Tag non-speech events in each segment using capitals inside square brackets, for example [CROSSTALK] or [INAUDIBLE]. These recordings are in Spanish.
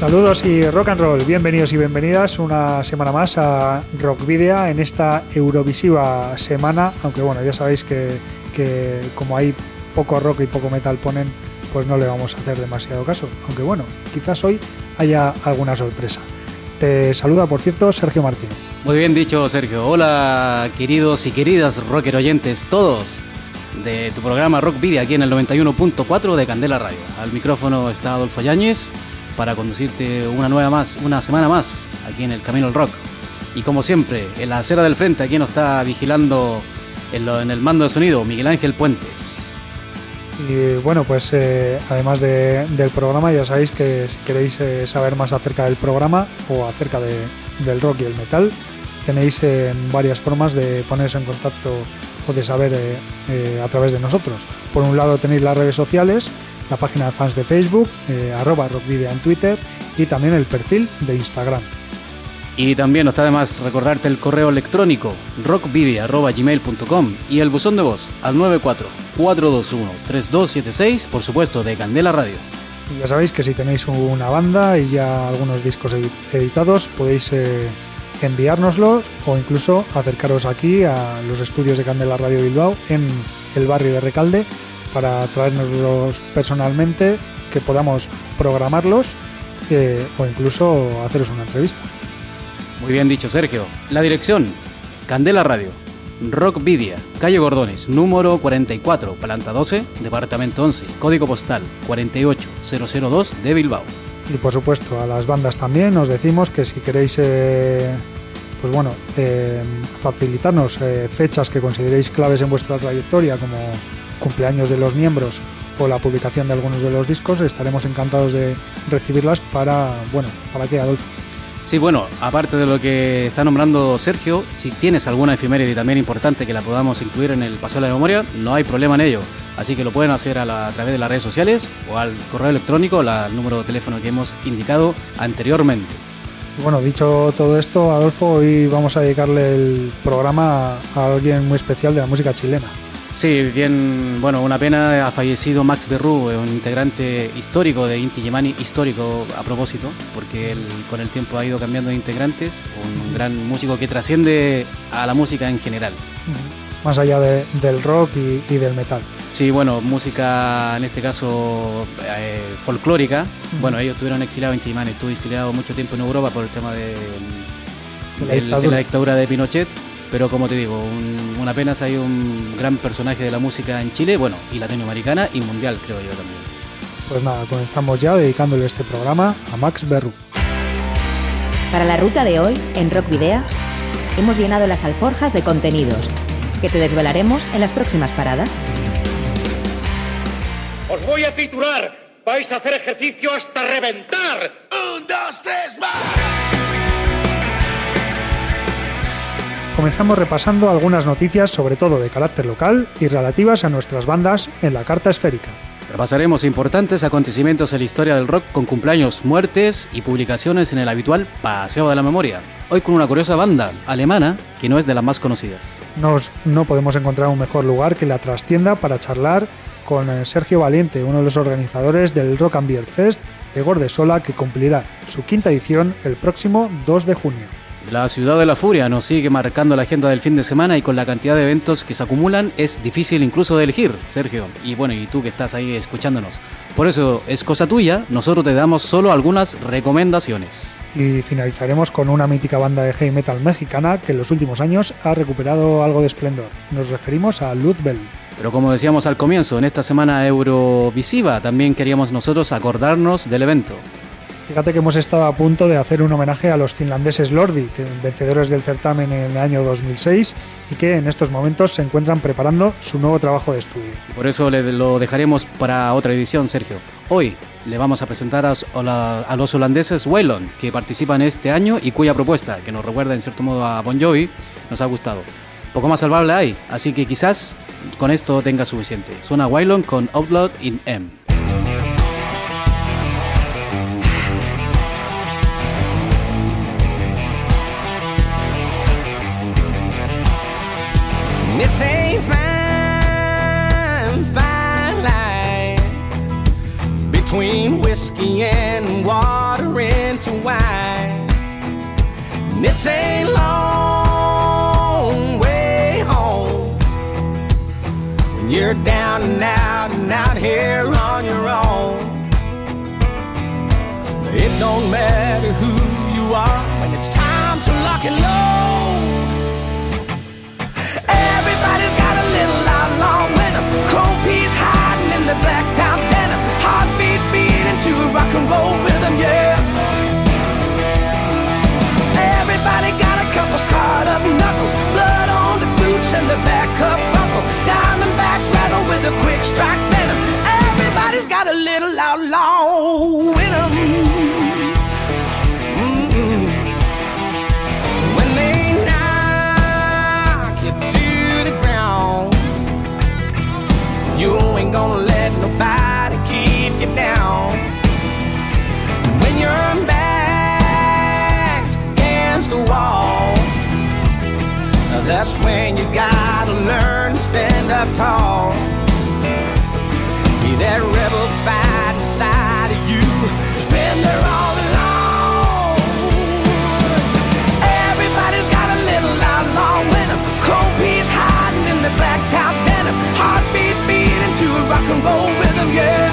Saludos y rock and roll, bienvenidos y bienvenidas una semana más a Rock Video en esta Eurovisiva semana, aunque bueno, ya sabéis que, que como hay poco rock y poco metal ponen, pues no le vamos a hacer demasiado caso, aunque bueno, quizás hoy haya alguna sorpresa. Te saluda, por cierto, Sergio Martín. Muy bien dicho, Sergio. Hola, queridos y queridas rocker oyentes, todos de tu programa Rock Video aquí en el 91.4 de Candela Radio. Al micrófono está Adolfo Yáñez para conducirte una nueva más, una semana más aquí en el Camino al Rock. Y como siempre, en la acera del frente, aquí nos está vigilando en, lo- en el mando de sonido Miguel Ángel Puentes. Y bueno, pues eh, además de- del programa, ya sabéis que si queréis eh, saber más acerca del programa o acerca de- del rock y el metal, tenéis eh, varias formas de poneros en contacto o de saber eh, eh, a través de nosotros. Por un lado tenéis las redes sociales, la página de fans de Facebook, eh, arroba rockvideo en Twitter y también el perfil de Instagram. Y también no está de más recordarte el correo electrónico rockvidia.gmail.com y el buzón de voz al 94-421-3276, por supuesto, de Candela Radio. Y ya sabéis que si tenéis una banda y ya algunos discos edi- editados, podéis eh, enviárnoslos o incluso acercaros aquí a los estudios de Candela Radio Bilbao en el barrio de Recalde para traernoslos personalmente, que podamos programarlos eh, o incluso haceros una entrevista. Muy bien dicho, Sergio. La dirección, Candela Radio, Rock Vidia, calle Gordones, número 44, planta 12, departamento 11, código postal 48002 de Bilbao. Y por supuesto a las bandas también os decimos que si queréis eh, pues bueno eh, facilitarnos eh, fechas que consideréis claves en vuestra trayectoria como cumpleaños de los miembros o la publicación de algunos de los discos estaremos encantados de recibirlas para bueno para qué Adolfo Sí, bueno, aparte de lo que está nombrando Sergio, si tienes alguna efeméride también importante que la podamos incluir en el paseo de la memoria, no hay problema en ello. Así que lo pueden hacer a, la- a través de las redes sociales o al correo electrónico, la- al número de teléfono que hemos indicado anteriormente. bueno dicho todo esto Adolfo hoy vamos a dedicarle el programa a alguien muy especial de la música chilena Sí, bien, bueno, una pena, ha fallecido Max Berrú, un integrante histórico de Inti Illimani, histórico a propósito, porque él con el tiempo ha ido cambiando de integrantes, un gran músico que trasciende a la música en general. más allá de- del rock y- y del metal Sí, bueno, música en este caso eh, folclórica. Bueno, ellos estuvieron exiliados en Quimán, estuvo exiliado mucho tiempo en Europa por el tema de, De la del- de dictadura. la dictadura de Pinochet. Pero como te digo, un- una pena, hay un gran personaje de la música en Chile, bueno, y latinoamericana y mundial, creo yo también. Pues nada, comenzamos ya dedicándole este programa a Max Berru. Para la ruta de hoy, en Rock Video, hemos llenado las alforjas de contenidos que te desvelaremos en las próximas paradas. Os voy a titular. Vais a hacer ejercicio hasta reventar. Un, dos, tres, más. Comenzamos repasando algunas noticias, sobre todo de carácter local y relativas a nuestras bandas en la carta esférica. Repasaremos importantes acontecimientos en la historia del rock con cumpleaños, muertes y publicaciones en el habitual Paseo de la Memoria. Hoy con una curiosa banda alemana que no es de las más conocidas. Nos, no podemos encontrar un mejor lugar que la trastienda para charlar con eh, Sergio Valiente, uno de los organizadores del Rock and Beer Fest de Gordesola, que cumplirá su quinta edición el próximo 2 de junio. La ciudad de la furia nos sigue marcando la agenda del fin de semana y con la cantidad de eventos que se acumulan es difícil incluso de elegir, Sergio. Y bueno, y tú que estás ahí escuchándonos. Por eso es cosa tuya, nosotros te damos solo algunas recomendaciones. Y finalizaremos con una mítica banda de heavy metal mexicana que en los últimos años ha recuperado algo de esplendor. Nos referimos a Luzbel. Pero como decíamos al comienzo, en esta semana Eurovisiva también queríamos nosotros acordarnos del evento. Fíjate que hemos estado a punto de hacer un homenaje a los finlandeses Lordi, vencedores del certamen en el año 2006 y que en estos momentos se encuentran preparando su nuevo trabajo de estudio. Por eso lo dejaremos para otra edición, Sergio. Hoy le vamos a presentar a, los holandeses Waylon, que participan este año y cuya propuesta, que nos recuerda en cierto modo a Bon Jovi, nos ha gustado. Poco más salvable hay, así que quizás con esto tenga suficiente. Suena Waylon con Outlaw in M. whiskey and water into wine. And it's a long way home when you're down and out and out here on your own. It don't matter who you are when it's time to lock and load. Everybody's got a little outlaw winner. Chrome piece hiding in the black rock and roll rhythm, yeah. Everybody got a couple scarred up knuckles. Blood on the boots and the back up buckle. Diamondback rattle with a quick strike venom. Everybody's got a little outlaw in 'em. When they knock you to the ground, you ain't gonna that's when you gotta learn to stand up tall. Be that rebel fight inside of you. It's been there all along. Everybody's got a little outlaw in them. Cold piece hiding in the black top denim. Heartbeat beating to a rock and roll rhythm, yeah.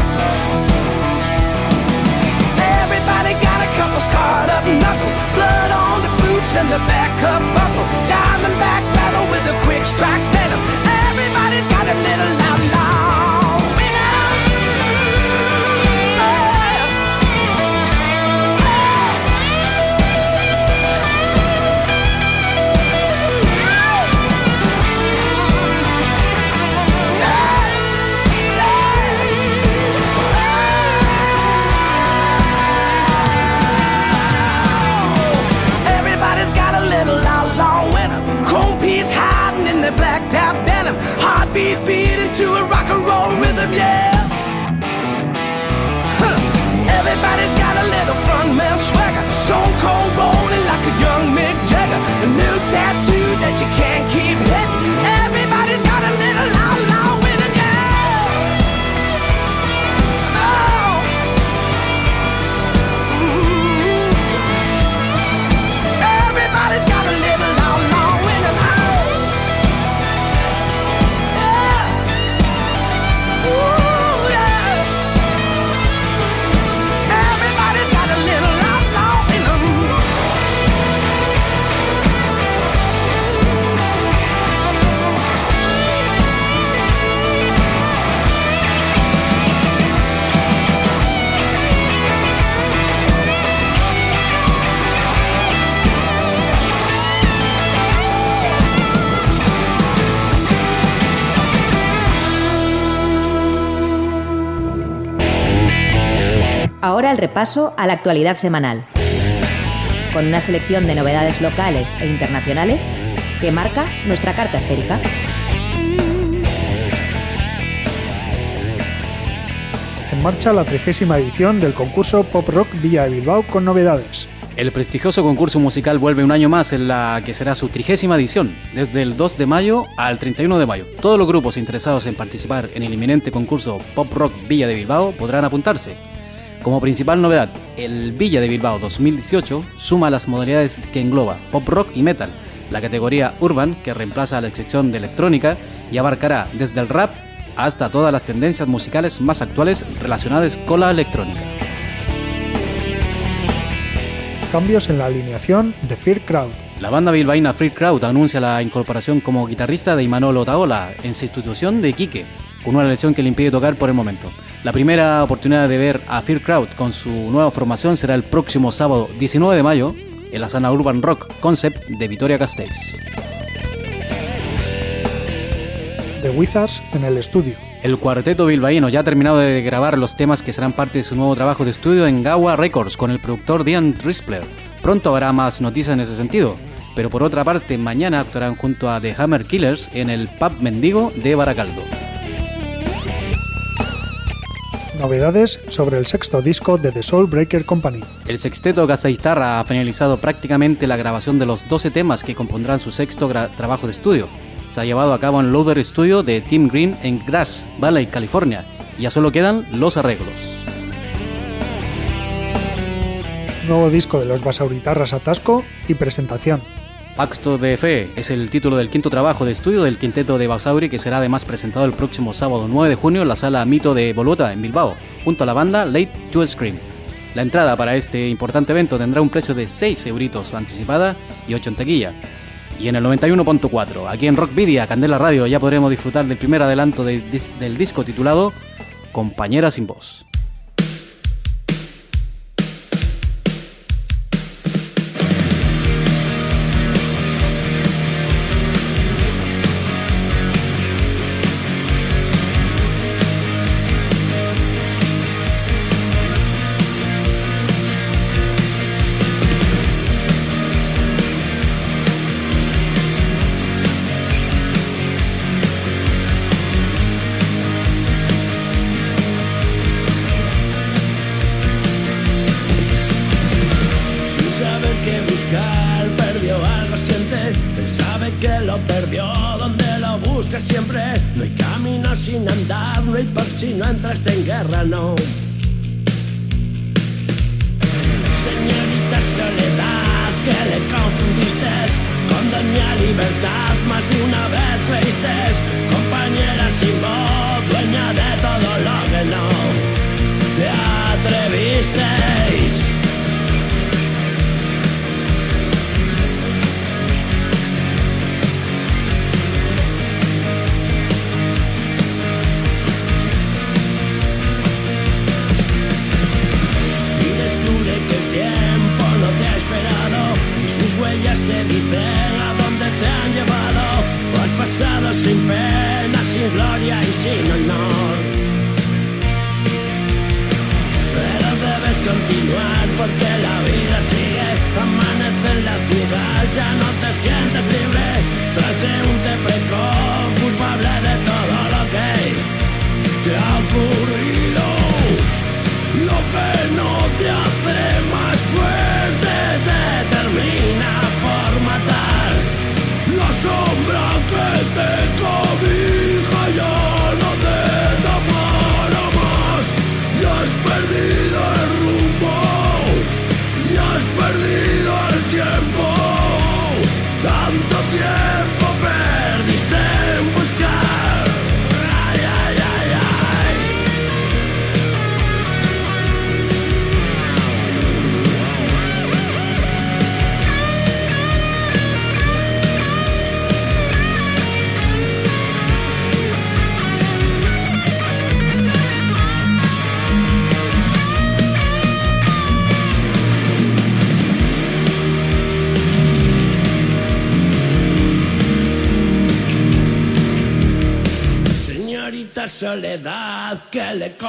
Everybody got a couple scarred up knuckles. Blood on the boots and the back up buckle. Diamondback battle with a quick strike venom. Everybody's got a little outlaw. Heartbeat beating to a rock and roll rhythm, yeah. Ahora el repaso a la actualidad semanal, con una selección de novedades locales e internacionales que marca nuestra carta esférica. En marcha la trigésima edición del concurso Pop Rock Villa de Bilbao con novedades. El prestigioso concurso musical vuelve un año más en la que será su trigésima edición, desde el 2 de mayo al 31 de mayo. Todos los grupos interesados en participar en el inminente concurso Pop Rock Villa de Bilbao podrán apuntarse. Como principal novedad, el Villa de Bilbao 2018 suma las modalidades que engloba pop rock y metal, la categoría urban que reemplaza a la sección de electrónica y abarcará desde el rap hasta todas las tendencias musicales más actuales relacionadas con la electrónica. Cambios en la alineación de Fear Crowd. La banda bilbaína Free Crowd anuncia la incorporación como guitarrista de Imanol Otaola en sustitución de Quique, con una lesión que le impide tocar por el momento. La primera oportunidad de ver a Fear Crowd con su nueva formación será el próximo sábado 19 de mayo en la Sana Urban Rock Concept de Vitoria Castells. The Wizards en el estudio. El cuarteto bilbaíno ya ha terminado de grabar los temas que serán parte de su nuevo trabajo de estudio en Gawa Records con el productor Dian Rispler. Pronto habrá más noticias en ese sentido, pero por otra parte mañana actuarán junto a The Hammer Killers en el Pub Mendigo de Baracaldo. Novedades sobre el sexto disco de The Soul Breaker Company. El sexteto Gazaiztarra ha finalizado prácticamente la grabación de los 12 temas que compondrán su sexto trabajo de estudio. Se ha llevado a cabo en Loader Studio de Tim Green en Grass Valley, California, ya solo quedan los arreglos. Nuevo disco de los Basauritarras Atasco y presentación. Pacto de Fe es el título del quinto trabajo de estudio del quinteto de Basauri que será además presentado el próximo sábado 9 de junio en la sala Mito de Boluta en Bilbao, junto a la banda Late to Scream. La entrada para este importante evento tendrá un precio de 6 euritos anticipada y 8 en taquilla. Y en el 91.4, aquí en Rockvidia, Candela Radio, ya podremos disfrutar del primer adelanto del disco titulado Compañera sin voz.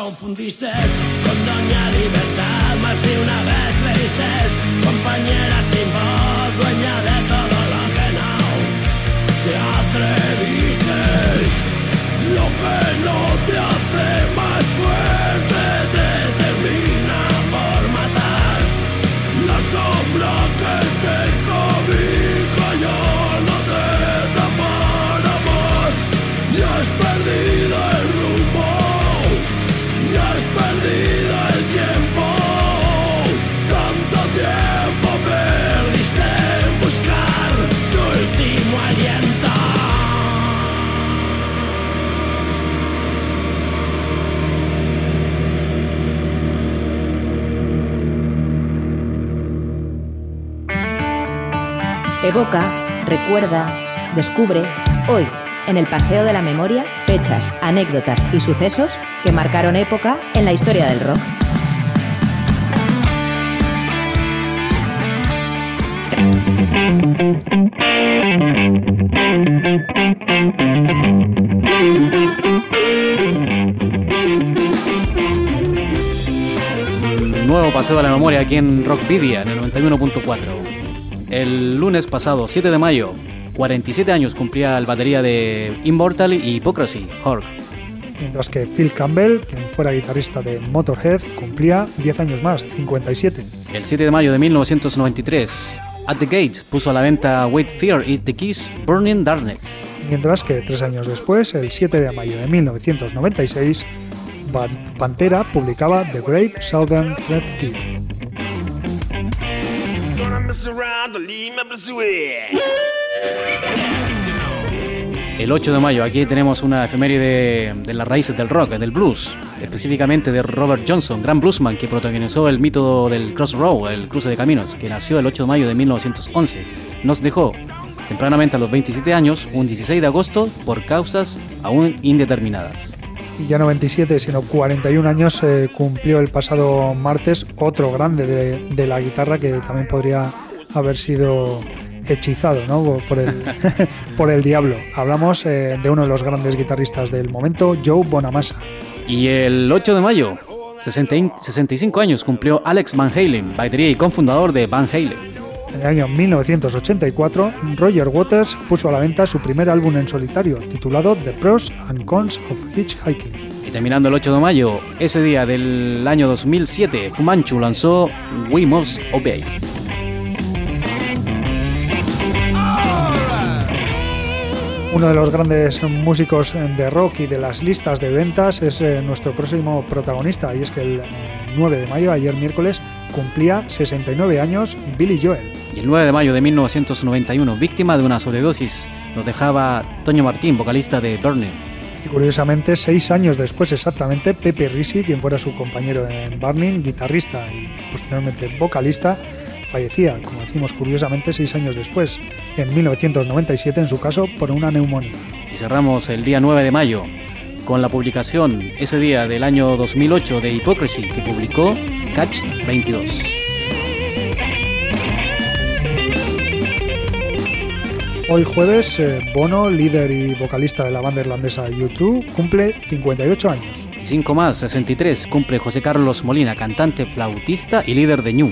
Confundiste recuerda, descubre hoy en el Paseo de la Memoria fechas, anécdotas y sucesos que marcaron época en la historia del rock. Nuevo paseo de la memoria aquí en Rockvidia, en el 91.4. El lunes pasado, 7 de mayo, 47 años cumplía el batería de Immortal y Hypocrisy, Hork. Mientras que Phil Campbell, quien fuera guitarrista de Motorhead, cumplía 10 años más, 57. El 7 de mayo de 1993, At the Gate puso a la venta Wait Fear Is the Kiss Burning Darkness. Mientras que tres años después, el 7 de mayo de 1996, Pantera publicaba The Great Southern Thread Kid. El 8 de mayo aquí tenemos una efeméride de, las raíces del rock, del blues, específicamente de Robert Johnson, gran bluesman que protagonizó el mito del crossroad, el cruce de caminos, que nació el 8 de mayo de 1911. Nos dejó tempranamente a los 27 años, un 16 de agosto, por causas aún indeterminadas. Y ya no 27, sino 41 años eh, cumplió el pasado martes otro grande de, de la guitarra que también podría haber sido hechizado ¿no? por, el, [LAUGHS] por el diablo. Hablamos eh, de uno de los grandes guitarristas del momento, Joe Bonamassa. Y el 8 de mayo, 65 años, cumplió Alex Van Halen, batería y cofundador de Van Halen. En el año 1984, Roger Waters puso a la venta su primer álbum en solitario, titulado The Pros and Cons of Hitchhiking. Y terminando el 8 de mayo, ese día del año 2007, Fumanchu lanzó We Must Obey. Uno de los grandes músicos de rock y de las listas de ventas es eh, nuestro próximo protagonista, y es que el 9 eh, de mayo, ayer miércoles, cumplía 69 años Billy Joel. Y el 9 de mayo de 1991, víctima de una sobredosis, nos dejaba Toño Martín, vocalista de Burning. Y curiosamente, seis años después exactamente, Pepe Risi, quien fuera su compañero en Burning, guitarrista y posteriormente vocalista, fallecía, como decimos curiosamente, seis años después, en 1997 en su caso, por una neumonía. Y cerramos el día 9 de mayo con la publicación ese día del año 2008 de Hypocrisy que publicó Catch 22. Hoy jueves, eh, Bono, líder y vocalista de la banda irlandesa U2, cumple 58 años. Y cinco más, 63, cumple José Carlos Molina, cantante, flautista y líder de New.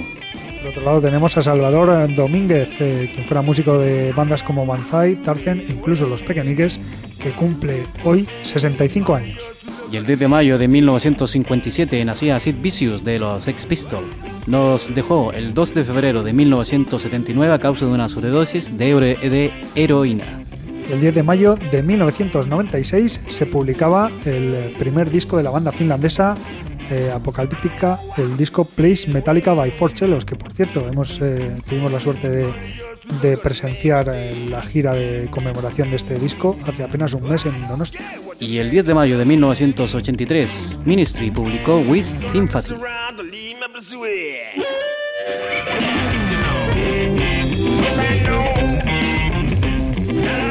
Por otro lado tenemos a Salvador Domínguez, eh, quien fuera músico de bandas como Banzai, Tarzen e incluso Los Pequeñiques, que cumple hoy 65 años. Y el 10 de mayo de 1957 nacía Sid Vicious de los Sex Pistols. Nos dejó el 2 de febrero de 1979 a causa de una sobredosis de, de heroína. El 10 de mayo de 1996 se publicaba el primer disco de la banda finlandesa eh, apocalíptica el disco Place Metallica by Forcellos, que por cierto hemos eh, tuvimos la suerte de, presenciar eh, la gira de conmemoración de este disco hace apenas un mes en Donostia. Y el 10 de mayo de 1983, Ministry publicó With Sympathy.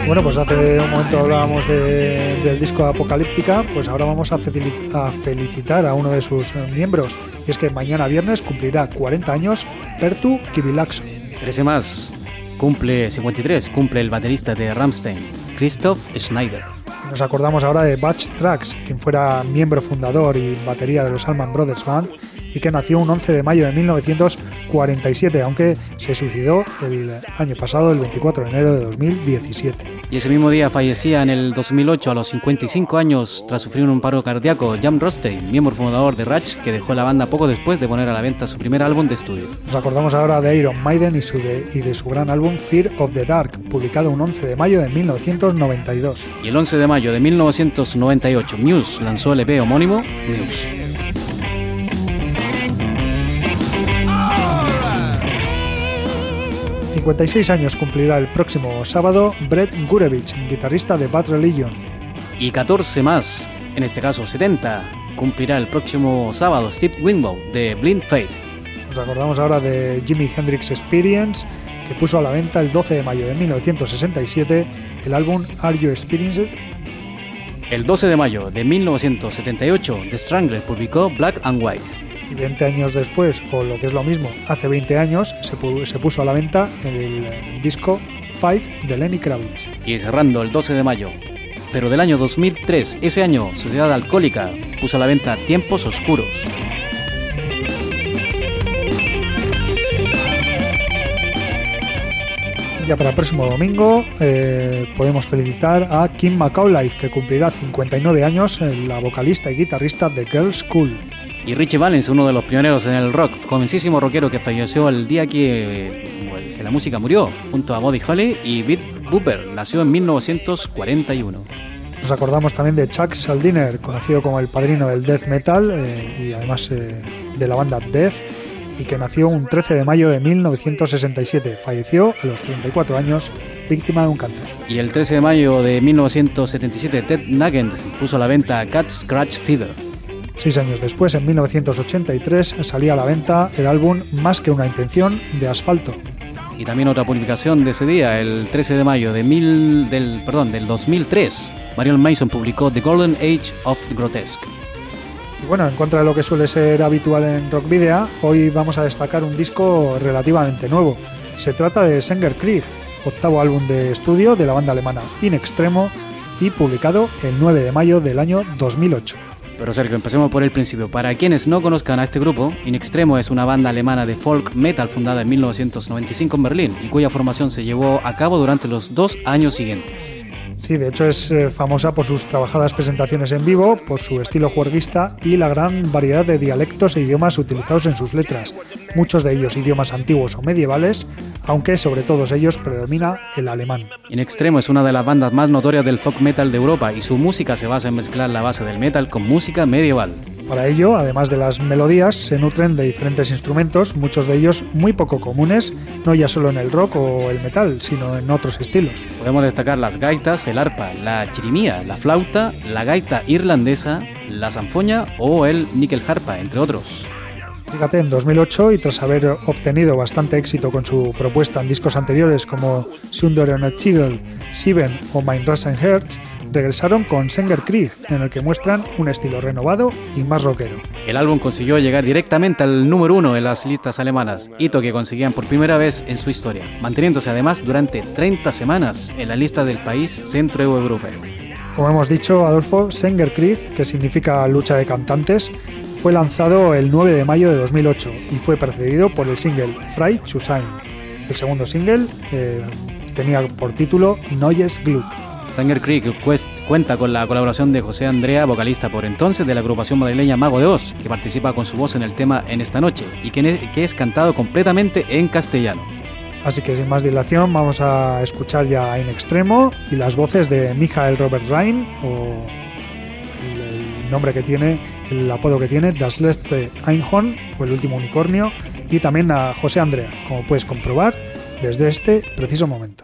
Bueno, pues hace un momento hablábamos del disco Apocalíptica, pues ahora vamos a, felicitar a uno de sus miembros. Y es que mañana viernes cumplirá 40 años Pertu Kibilaxo. 13 más, cumple 53, cumple el baterista de Ramstein, Christoph Schneider. Nos acordamos ahora de Batch Tracks, quien fuera miembro fundador y batería de los Allman Brothers Band y que nació un 11 de mayo de 1947, aunque se suicidó el año pasado, el 24 de enero de 2017. Y ese mismo día fallecía en el 2008 a los 55 años tras sufrir un paro cardíaco Jan Rostein, miembro fundador de Ratch, que dejó la banda poco después de poner a la venta su primer álbum de estudio. Nos acordamos ahora de Iron Maiden y, su de, y de su gran álbum Fear of the Dark, publicado un 11 de mayo de 1992. Y el 11 de mayo de 1998, Muse lanzó el EP homónimo Muse. 56 años cumplirá el próximo sábado Brett Gurevich, guitarrista de Bad Religion. Y 14 más, en este caso 70, cumplirá el próximo sábado Steve Winbow de Blind Faith. Nos acordamos ahora de Jimi Hendrix Experience que puso a la venta el 12 de mayo de 1967 el álbum Are You Experienced? El 12 de mayo de 1978, The Strangler publicó Black and White. Y 20 años después, o lo que es lo mismo, hace 20 años, se, se puso a la venta el disco Five de Lenny Kravitz. Y cerrando el 12 de mayo, pero del año 2003, ese año, Sociedad Alcohólica puso a la venta Tiempos Oscuros. Ya para el próximo domingo eh, podemos felicitar a Kim McAuliffe, que cumplirá 59 años, la vocalista y guitarrista de Girls School. Y Richie Valens, uno de los pioneros en el rock, jovencísimo rockero que falleció el día que, que la música murió, junto a Buddy Holly y Beat Booper, nació en 1941. Nos acordamos también de Chuck Saldiner, conocido como el padrino del death metal eh, y además eh, de la banda Death, y que nació un 13 de mayo de 1967. Falleció a los 34 años, víctima de un cáncer. Y el 13 de mayo de 1977, Ted Nugent puso a la venta Cat Scratch Fever. Seis años después, en 1983, salía a la venta el álbum Más que una intención de Asfalto, y también otra publicación de ese día, el 13 de mayo de mil, del, perdón, del 2003, Marion Mason publicó The Golden Age of Grotesque. Bueno, en contra de lo que suele ser habitual en Rock Video, hoy vamos a destacar un disco relativamente nuevo. Se trata de Sanger Krieg, octavo álbum de estudio de la banda alemana In Extremo y publicado el 9 de mayo del año 2008. Pero Sergio, empecemos por el principio. Para quienes no conozcan a este grupo, In Extremo es una banda alemana de folk metal fundada en 1995 en Berlín y cuya formación se llevó a cabo durante los dos años siguientes. Sí, de hecho es eh, famosa por sus trabajadas presentaciones en vivo, por su estilo juerguista y la gran variedad de dialectos e idiomas utilizados en sus letras, muchos de ellos idiomas antiguos o medievales, aunque sobre todos ellos predomina el alemán. In Extremo es una de las bandas más notorias del folk metal de Europa y su música se basa en mezclar la base del metal con música medieval. Para ello, además de las melodías, se nutren de diferentes instrumentos, muchos de ellos muy poco comunes, no ya solo en el rock o el metal, sino en otros estilos. Podemos destacar las gaitas, el arpa, la chirimía, la flauta, la gaita irlandesa, la zanfoña o el níquel harpa, entre otros. Fíjate, en 2008 y tras haber obtenido bastante éxito con su propuesta en discos anteriores como Sunder on a Sieben o Mein Rasen Herz, regresaron con Senger Krieg, en el que muestran un estilo renovado y más rockero. El álbum consiguió llegar directamente al número uno en las listas alemanas, hito que conseguían por primera vez en su historia, manteniéndose además durante 30 semanas en la lista del país centroeuropeo. Como hemos dicho, Adolfo, Senger Krieg, que significa lucha de cantantes, fue lanzado el 9 de mayo de 2008 y fue precedido por el single Frei zu sein. El segundo single eh, tenía por título Neues Glück. Sanger Creek cuenta con la colaboración de José Andrea, vocalista por entonces de la agrupación madrileña Mago de Oz, que participa con su voz en el tema En esta noche y que es cantado completamente en castellano. Así que sin más dilación vamos a escuchar ya en extremo y las voces de Michael Robert Rhein o nombre que tiene, el apodo que tiene, Das letzte Einhorn, o el último unicornio, y también a José Andrea, como puedes comprobar desde este preciso momento.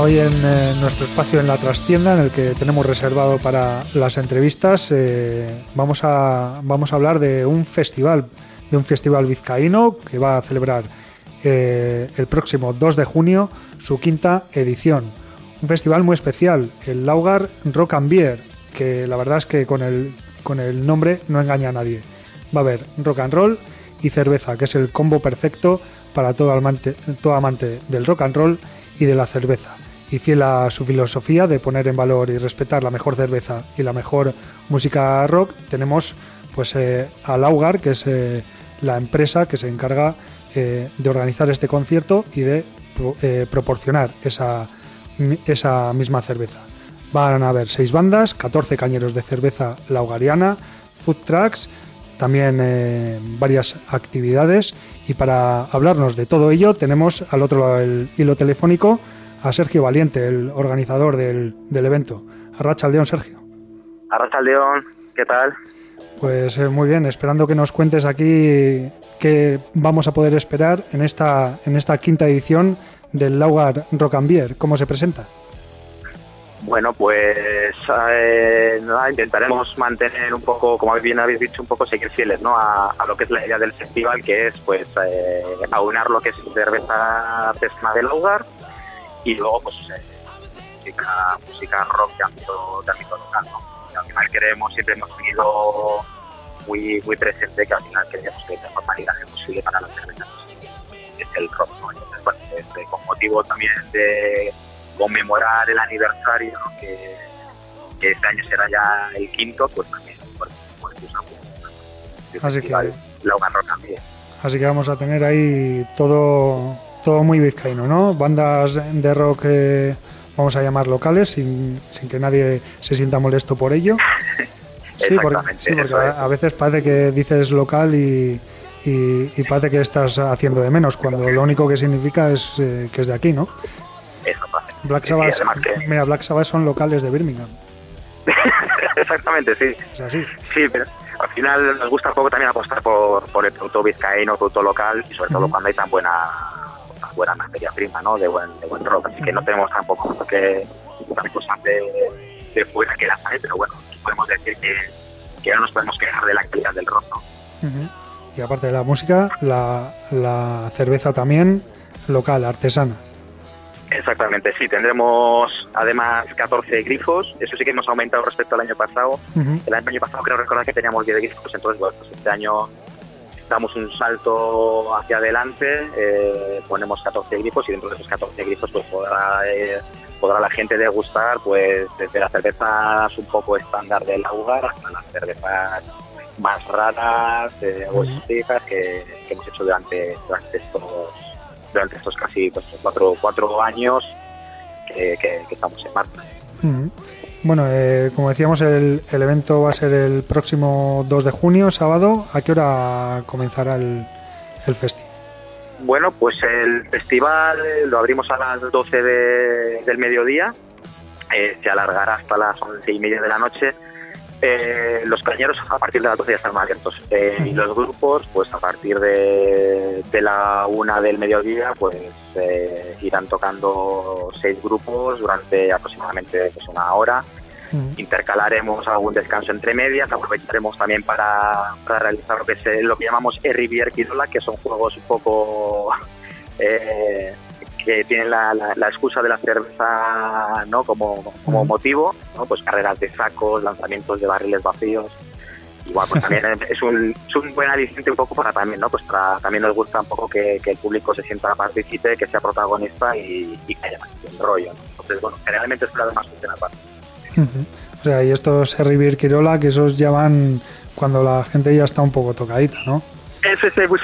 Hoy en eh, nuestro espacio en la trastienda, en el que tenemos reservado para las entrevistas, eh, vamos, a, vamos a hablar de un festival, de un festival vizcaíno que va a celebrar eh, el próximo 2 de junio su quinta edición. Un festival muy especial, el Laugar Rock and Beer, que la verdad es que con el, con el nombre no engaña a nadie. Va a haber rock and roll y cerveza, que es el combo perfecto para todo amante, todo amante del rock and roll y de la cerveza y fiel a su filosofía de poner en valor y respetar la mejor cerveza y la mejor música rock, tenemos pues eh, a Laugar, que es eh, la empresa que se encarga eh, de organizar este concierto y de proporcionar esa, esa misma cerveza. Van a haber seis bandas, 14 cañeros de cerveza laugariana, food trucks, también varias actividades y para hablarnos de todo ello tenemos al otro lado del hilo telefónico a Sergio Valiente, el organizador del, del evento. Arracha León, Sergio. Arracha León, ¿qué tal? Pues eh, muy bien, esperando que nos cuentes aquí qué vamos a poder esperar en esta, en esta quinta edición del Laugar Rock and Beer. ¿Cómo se presenta? Bueno, pues eh, intentaremos mantener un poco, como bien habéis dicho, un poco seguir fieles ¿no? a, lo que es la idea del festival, que es pues eh, aunar lo que es cerveza artesana del Laugar y luego pues eh, música, música rock de ámbito, de ámbito local, ¿no? al final queremos, siempre hemos tenido muy, muy presente que al final queremos que la mejor maridaje posible para las cervezas es el rock, ¿no? Entonces, bueno, este, con motivo también de conmemorar el aniversario, que, que, este año será ya el quinto, pues también pues, pues, usamos Así que, la rock también. Así que vamos a tener ahí todo todo muy vizcaíno, ¿no? Bandas de rock, vamos a llamar locales, sin, que nadie se sienta molesto por ello. [LAUGHS] Sí, porque, a, veces parece que dices local y, y, parece que estás haciendo de menos, cuando lo único que significa es eh, que es de aquí, ¿no? Black Sabbath, mira, Black Sabbath son locales de Birmingham. [LAUGHS] Exactamente, sí. Es así. Sí, pero al final nos gusta un poco también apostar por, por el producto vizcaíno, producto local y sobre todo cuando hay tan buena buena materia prima, ¿no? De buen, de buen rock. Así que no tenemos tampoco que cosas de, de fuera que las hay, pero bueno, podemos decir que, que no nos podemos quejar de la calidad del rock, ¿no? Y aparte de la música, la, la cerveza también local, artesana. Exactamente, sí, tendremos además 14 grifos, eso sí que hemos aumentado respecto al año pasado. El año pasado creo recordar que teníamos 10 grifos, entonces bueno, pues este año damos un salto hacia adelante, eh, ponemos 14 grifos y dentro de esos 14 grifos pues podrá, eh, podrá la gente degustar pues desde las cervezas un poco estándar del lugar hasta las cervezas más raras eh, o exóticas que, hemos hecho durante, durante estos durante estos casi pues, cuatro, cuatro años que, estamos en marcha. Bueno, eh, como decíamos, el, evento va a ser el próximo 2 de junio, sábado. ¿A qué hora comenzará el, el festival? Bueno, pues el festival lo abrimos a las 12 del mediodía, eh, se alargará hasta las 11 y media de la noche. Eh, los cañeros a partir de las 12 ya están abiertos y los grupos, pues a partir de, de la una del mediodía, pues irán tocando seis grupos durante aproximadamente pues, una hora. Intercalaremos algún descanso entre medias, aprovecharemos también para, realizar lo que, se, lo que llamamos Rivier Quirola, que son juegos un poco [LAUGHS] eh, que tienen la, excusa de la cerveza ¿no? como, como motivo, ¿no? pues carreras de sacos, lanzamientos de barriles vacíos igual pues también [LAUGHS] es un, es un buen aliciente un poco para también, ¿no? Pues también nos gusta un poco que, el público se sienta partícipe, que sea protagonista y, que haya más rollo, Entonces, bueno, generalmente es la más funciona parte. O sea, y estos Rivier Quirola, que esos ya van cuando la gente ya está un poco tocadita, ¿no? Ese, pues,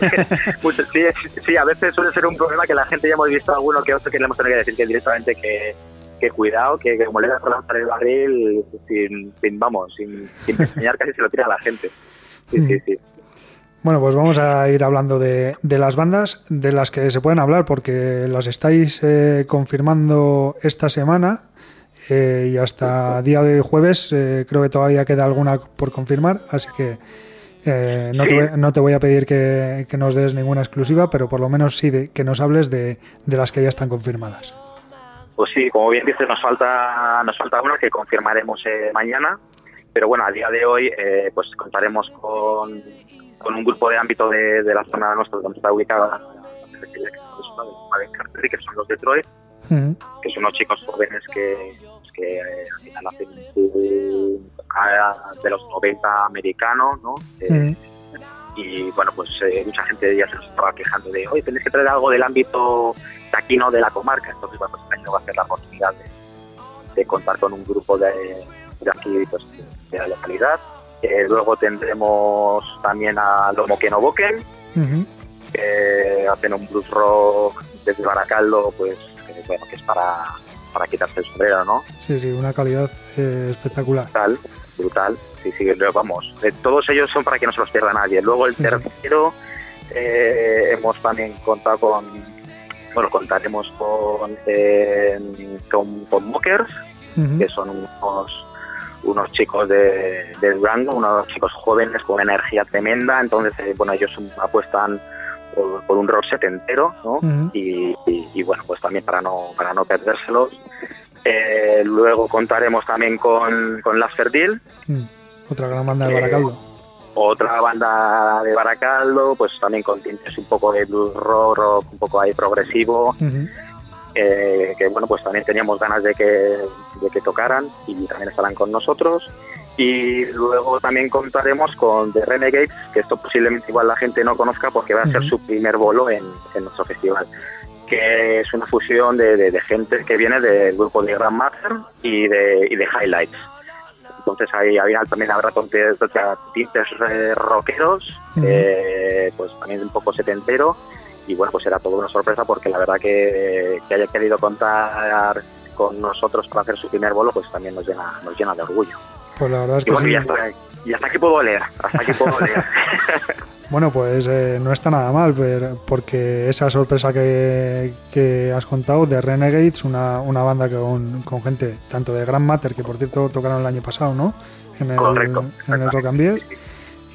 [LAUGHS] pues, sí, sí, a veces suele ser un problema que la gente ya hemos visto alguno que otro que le hemos tenido que decir que directamente que, que cuidado, que, como le das por el barril sin, sin vamos, sin, sin enseñar [LAUGHS] casi se lo tira a la gente. Sí, sí, sí. Bueno, pues vamos a ir hablando de, de, las bandas de las que se pueden hablar porque las estáis eh, confirmando esta semana eh, y hasta día de jueves eh, creo que todavía queda alguna por confirmar, así que eh, no, Sí. te voy, no te voy a pedir que, que nos des ninguna exclusiva, pero por lo menos sí de, que nos hables de, de las que ya están confirmadas. Pues sí, como bien dices, nos falta nos falta una que confirmaremos eh, mañana, pero bueno, a día de hoy eh, pues contaremos con, con un grupo de ámbito de, de la zona nuestra donde está ubicada que son los Detroit, Ujú. que son unos chicos jóvenes que, pues, que eh, al final hacen un ah, de los 90 americanos, ¿no? Eh, Ujú. y bueno, pues eh, mucha gente ya se nos estaba quejando de, oye, tenéis que traer algo del ámbito de aquí, no de la comarca. Entonces, bueno, pues año va a ser la oportunidad de, de contar con un grupo de, de aquí, pues, de la localidad. Eh, luego tendremos también a Lomo que no Boquen, Ujú. que hacen un blues rock desde Baracaldo, pues, bueno, que es para, para quitarse el sombrero, ¿no? Sí, sí, una calidad eh, espectacular. brutal, brutal. Sí, sí, luego vamos. eh, todos ellos son para que no se los pierda nadie. Luego el Sí, sí. tercero, eh, hemos también contado con, bueno, contaremos con, eh, con, con Mockers, que son unos, unos chicos de, de Durango, unos chicos jóvenes con energía tremenda. Entonces, eh, bueno, ellos apuestan por, por un rock setentero, ¿no? Y, y- y, bueno, pues también para no, para no perdérselos. Eh, luego contaremos también con, con Las Fertil, Mm. Otra gran banda de Eh, Baracaldo. otra banda de Baracaldo, pues también con tintes un poco de blues rock, rock un poco ahí progresivo, eh, que bueno, pues también teníamos ganas de que, de que tocaran y también estarán con nosotros. Y luego también contaremos con The Renegades, que esto posiblemente igual la gente no conozca porque va a ser su primer bolo en, en nuestro festival, que es una fusión de, de- de gente que viene del grupo de Grandmaster y de, y de Highlights. Entonces ahí, ahí también habrá tintes, tintes eh, rockeros, Ujú. eh, pues también un poco setentero y bueno, pues era todo una sorpresa porque la verdad que, que haya querido contar con nosotros para hacer su primer bolo, pues también nos llena, nos llena de orgullo. Pues la verdad es Y que bueno, sí. y hasta, y hasta aquí puedo leer, hasta aquí puedo leer. [LAUGHS] Bueno, pues eh, no está nada mal, pero- porque esa sorpresa que, que has contado de Renegades, una, una banda con, con gente tanto de Grand Matter, que por cierto tocaron el año pasado, ¿no? En el, Correcto, en el Rock and Beer,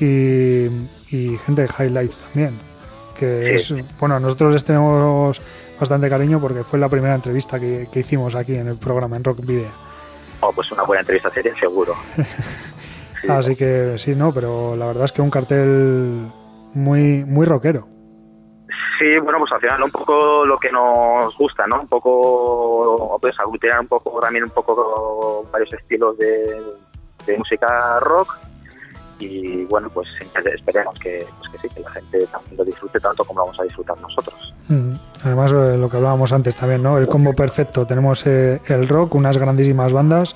y, y gente de Highlights también. Que Sí. es, bueno, nosotros les tenemos bastante cariño porque fue la primera entrevista que, que hicimos aquí en el programa, en Rock Video. Oh, pues una buena entrevista sería seguro. [LAUGHS] Sí. Así que sí, no, pero la verdad es que un cartel muy, muy rockero. Sí, bueno, pues al final un poco lo que nos gusta, ¿no? Un poco, pues aglutinar un poco también un poco varios estilos de, de música rock y bueno, pues esperemos que, pues que sí, que la gente también lo disfrute tanto como lo vamos a disfrutar nosotros. Mm. Además, eh, lo que hablábamos antes también, ¿no? El combo perfecto. Tenemos eh, el rock, unas grandísimas bandas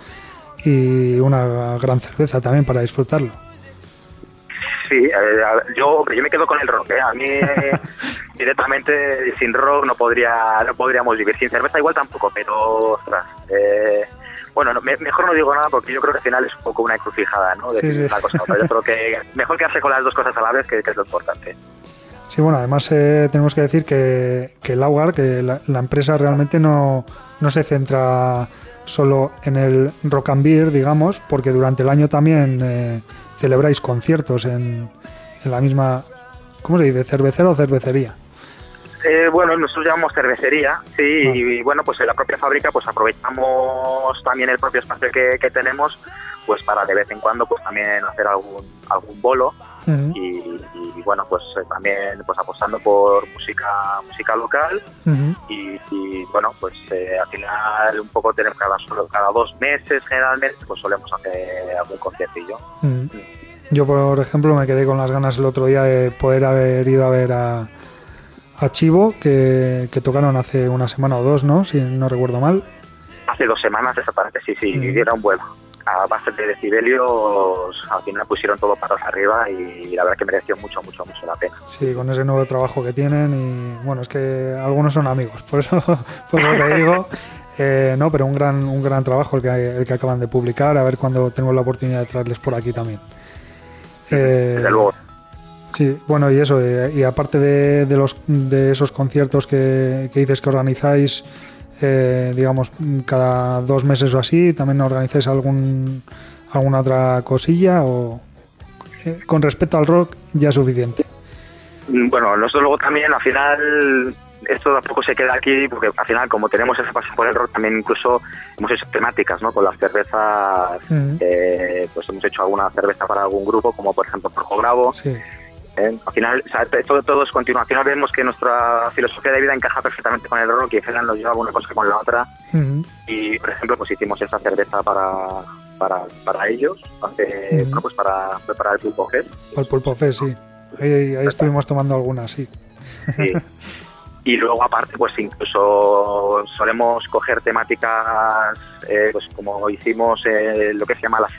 y una gran cerveza también para disfrutarlo. Sí, eh, yo, yo me quedo con el rock, ¿eh? A mí [LAUGHS] directamente sin rock no podría no podríamos vivir. Sin cerveza igual tampoco, pero ostras, eh, bueno, no, me- mejor no digo nada porque yo creo que al final es un poco una encrucijada, ¿no? Decir Sí, sí. una cosa otra. Yo creo que [LAUGHS] mejor quedarse con las dos cosas a la vez, que, que es lo importante. Sí, bueno, además eh, tenemos que decir que, que Laugar, que la, la empresa realmente no, no se centra solo en el rock and beer, digamos, porque durante el año también eh, celebráis conciertos en, en la misma, ¿cómo se dice? ¿Cervecera o cervecería? Eh, bueno, nosotros llamamos cervecería, sí, Ah. y bueno, pues en la propia fábrica pues aprovechamos también el propio espacio que, que tenemos pues para de vez en cuando pues también hacer algún algún bolo. Y, y, bueno pues eh, también pues apostando por música música local. Y, y, bueno pues eh, al final un poco tenemos cada cada dos meses generalmente pues solemos hacer algún conciertillo. Mm. Yo, por ejemplo, me quedé con las ganas el otro día de poder haber ido a ver a, a Chivo, que, que tocaron hace una semana o dos, ¿no? Si no recuerdo mal. hace dos semanas exactamente sí sí Mm. era un vuelo a base de decibelios al final pusieron todo patas arriba y la verdad que mereció mucho, mucho, mucho la pena. Sí, con ese nuevo trabajo que tienen y bueno, es que algunos son amigos, por eso, [LAUGHS] por eso te digo. [LAUGHS] Eh, no, pero un gran, un gran trabajo el que, el que acaban de publicar, a ver cuando tenemos la oportunidad de traerles por aquí también. Desde Eh, luego. Sí, bueno, y eso, eh, y aparte de, de los, de esos conciertos que, que dices que organizáis, eh, digamos, cada dos meses o así, ¿también organizáis algún, alguna otra cosilla o eh, con respecto al rock ya es suficiente? Mm, Bueno, nosotros luego también al final esto tampoco se queda aquí porque al final como tenemos esa pasión por el rock también incluso hemos hecho temáticas ¿no? con las cervezas eh, pues hemos hecho alguna cerveza para algún grupo como por ejemplo Porco Bravo Sí, ¿eh? al final o sea, todo, todo es continuo al final vemos que nuestra filosofía de vida encaja perfectamente con el rock y al final nos lleva una cosa con la otra y por ejemplo pues hicimos esa cerveza para para, para ellos hace, pues para, para el Pulpo Fest al Pulpo Fest, sí. Ahí, ahí estuvimos tomando algunas, sí. Sí. Y luego aparte, pues incluso solemos coger temáticas, eh, pues como hicimos eh, lo que se llama la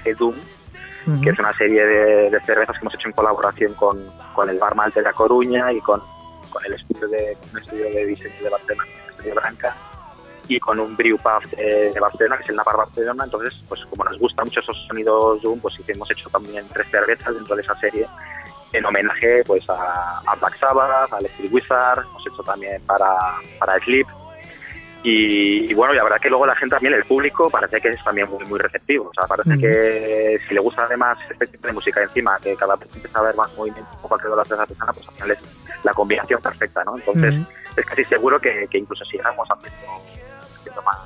Que es una serie de, cervezas que hemos hecho en colaboración con, con el Bar Malte de La Coruña y con, con el estudio de, un estudio de diseño de Barcelona, el estudio Branca, y con un brew pub de, Barcelona, que es el Napar Barcelona. Entonces, pues como nos gustan mucho esos sonidos Doom, pues sí que hemos hecho también tres cervezas dentro de esa serie en homenaje pues a, a Black Sabbath, a Electric Wizard, hemos hecho también para, para Sleep. Y, y bueno, y la verdad que luego la gente también, el público, parece que es también muy, muy receptivo. O sea, parece que si le gusta además este tipo de música encima, que cada vez empieza a haber más movimiento poco alrededor de la cerveza artesana, pues al final es la combinación perfecta, ¿no? Entonces, es casi seguro que, que incluso sigamos haciendo, haciendo más,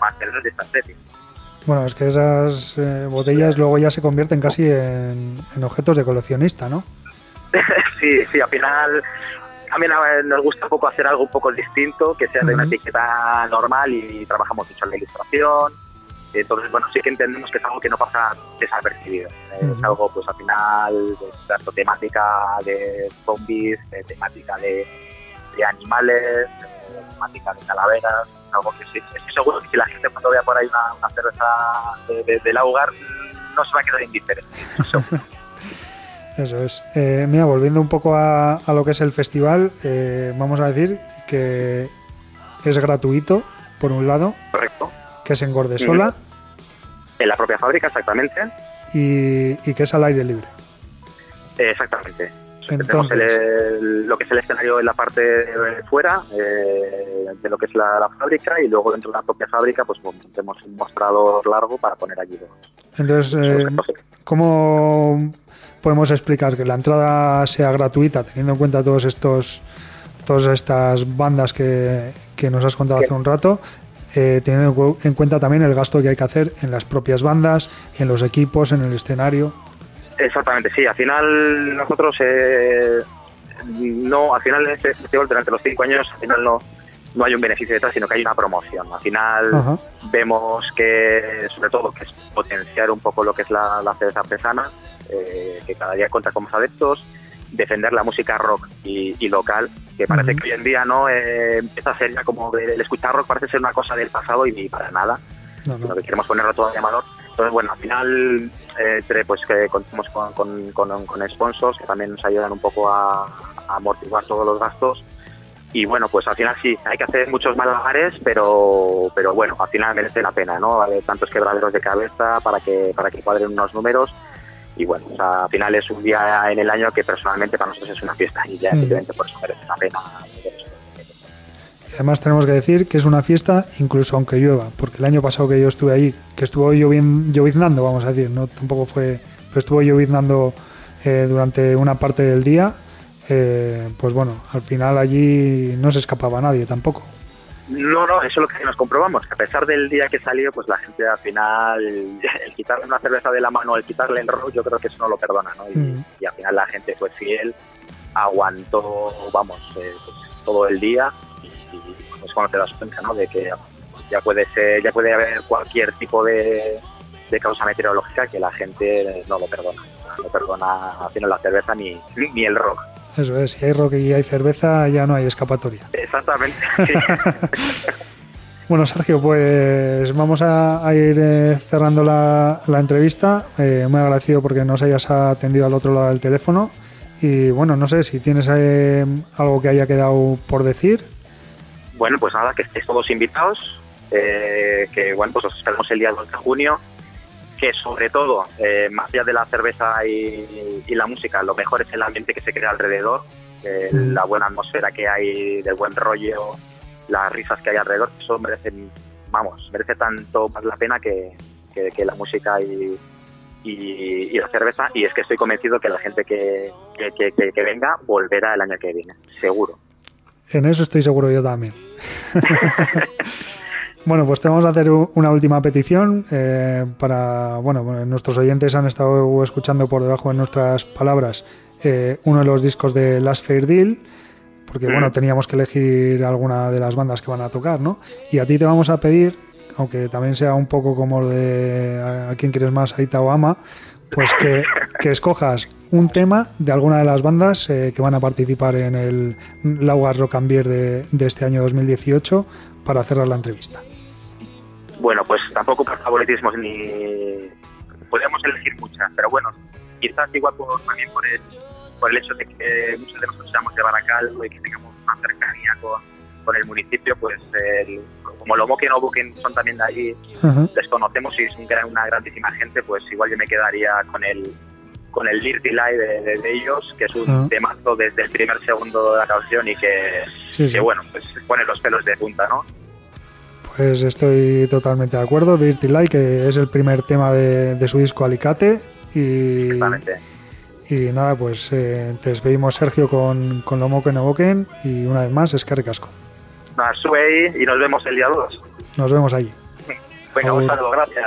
más de esta serie. Bueno, es que esas eh, botellas luego ya se convierten casi en, en objetos de coleccionista, ¿no? [LAUGHS] sí, sí, al final también nos gusta un poco hacer algo un poco distinto, que sea de una etiqueta normal y trabajamos mucho en la ilustración. Entonces, bueno, sí que entendemos que es algo que no pasa desapercibido. Eh, Es algo, pues al final, pues, temática de zombies, de temática de, de animales, de temática de calaveras, algo que sí, estoy seguro que si la gente cuando vea por ahí una, una cerveza de, de, del hogar no se va a quedar indiferente. [LAUGHS] Eso es. Eh, mira, volviendo un poco a, a lo que es el festival, eh, vamos a decir que es gratuito, por un lado, Correcto. que es en Gordesola En la propia fábrica, exactamente. y, y que es al aire libre. Eh, Exactamente. Tenemos Entonces, el- lo que es el escenario en la parte de fuera eh, de lo que es la, la fábrica y luego dentro de la propia fábrica pues tenemos un mostrador largo para poner allí los, entonces los eh. ¿cómo podemos explicar que la entrada sea gratuita, teniendo en cuenta todos estos todas estas bandas que, que nos has contado hace un rato? eh, teniendo en cu- en cuenta también el gasto que hay que hacer en las propias bandas, en los equipos, en el escenario. Exactamente, sí. Al final nosotros eh, no, al final en este festival durante los cinco años al final no, no hay un beneficio detrás, sino que hay una promoción. Al final Ajá. vemos que, sobre todo, que es potenciar un poco lo que es la, la cerveza artesana, eh, que cada día cuenta con más adeptos, defender la música rock y, y local, que parece Ujú. que hoy en día no eh, empieza a ser ya como el escuchar rock parece ser una cosa del pasado y, para nada No, no. sino que queremos ponerlo todo de valor. Entonces, bueno, al final, eh, pues que contamos con, con, con, con sponsors que también nos ayudan un poco a, a amortiguar todos los gastos. Y bueno, pues al final sí, hay que hacer muchos malabares, pero, pero bueno, al final merece la pena, ¿no? Hay tantos quebraderos de cabeza para que, para que cuadren unos números. Y bueno, o sea, al final es un día en el año que personalmente para nosotros es una fiesta y ya Mm. simplemente por eso merece la pena. Además tenemos que decir que es una fiesta incluso aunque llueva, porque el año pasado que yo estuve ahí, que estuvo lloviznando, vamos a decir, no tampoco fue, pero estuvo lloviznando eh, durante una parte del día, eh, pues bueno, al final allí no se escapaba nadie tampoco. No, no, eso es lo que nos comprobamos, que a pesar del día que salió, pues la gente al final, [LAUGHS] el quitarle una cerveza de la mano, el quitarle el rock, yo creo que eso no lo perdona, ¿no? Y, Mm. y al final la gente fue fiel, aguantó, vamos, eh, pues, todo el día y, y pues cuando te das cuenta, ¿no? De que ya puede ser, ya puede haber cualquier tipo de, de causa meteorológica que la gente no lo perdona, no perdona haciendo la cerveza ni, ni el rock. Eso es, si hay rock y hay cerveza ya no hay escapatoria. Exactamente. sí. [LAUGHS] Bueno, Sergio, pues vamos a, ir eh, cerrando la, entrevista. Eh, muy agradecido porque nos hayas atendido al otro lado del teléfono. Y bueno, no sé si tienes eh, algo que haya quedado por decir. Bueno, pues nada, que estéis todos invitados. que bueno, pues os esperamos el día 2 de junio. Que sobre todo, más allá de la cerveza y, la música, lo mejor es el ambiente que se crea alrededor, mm. la buena atmósfera que hay, del buen rollo las risas que hay alrededor, eso merecen, vamos, merece tanto más la pena que, la música y, y, la cerveza. Y es que estoy convencido que la gente que, que, venga volverá el año que viene, seguro. En eso estoy seguro yo también. [LAUGHS] Bueno, pues te vamos a hacer una última petición eh, para, bueno, nuestros oyentes han estado escuchando por debajo de nuestras palabras eh, uno de los discos de Last Fair Deal porque bueno, teníamos que elegir alguna de las bandas que van a tocar, ¿no? Y a ti te vamos a pedir, aunque también sea un poco como de a, quién quieres más, Aita o Ama, pues que, escojas un tema de alguna de las bandas eh, que van a participar en el Laugas Rock and Beer de, este año 2018 para cerrar la entrevista. Bueno, pues tampoco por favoritismos ni podemos elegir muchas, pero bueno, quizás igual por, también por el por el hecho de que muchos de nosotros seamos de Baracaldo y que tengamos una cercanía con, con el municipio, pues como lo Boquen o Boquen son también de allí, les conocemos y son una grandísima gente, pues igual yo me quedaría con el con el Dirty Light de, ellos, que es un temazo desde el primer segundo de la canción y que, que bueno, pues pone los pelos de punta, ¿no? Pues estoy totalmente de acuerdo. Dirty Light, que es el primer tema de, de su disco Alicate. Y, y nada, pues eh, te despedimos, Sergio, con, con Lomo que no boquen y una vez más, es que recasco. Sube ahí y nos vemos el día 2. Nos vemos allí. Venga, un saludo, gracias.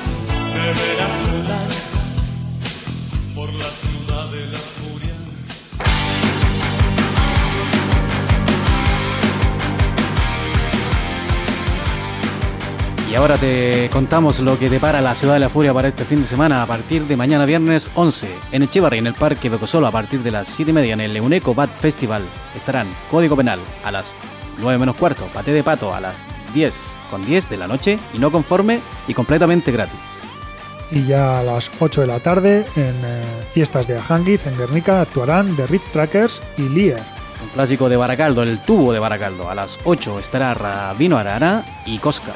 Y ahora te contamos lo que depara la Ciudad de la Furia para este fin de semana a partir de mañana viernes 11 en Echevarri, en el Parque Becosolo a partir de las 7 y media en el Euneco Bat Festival. Estarán Código Penal a las 9 menos cuarto, Paté de Pato a las 10 con 10 de la noche y no conforme y completamente gratis. Y ya a las 8 de la tarde, en eh, fiestas de Ajanguiz, en Guernica, actuarán The Rift Trackers y Lier. Un clásico de Baracaldo, el tubo de Baracaldo. A las 8 estará Rabino Arana y Cosca.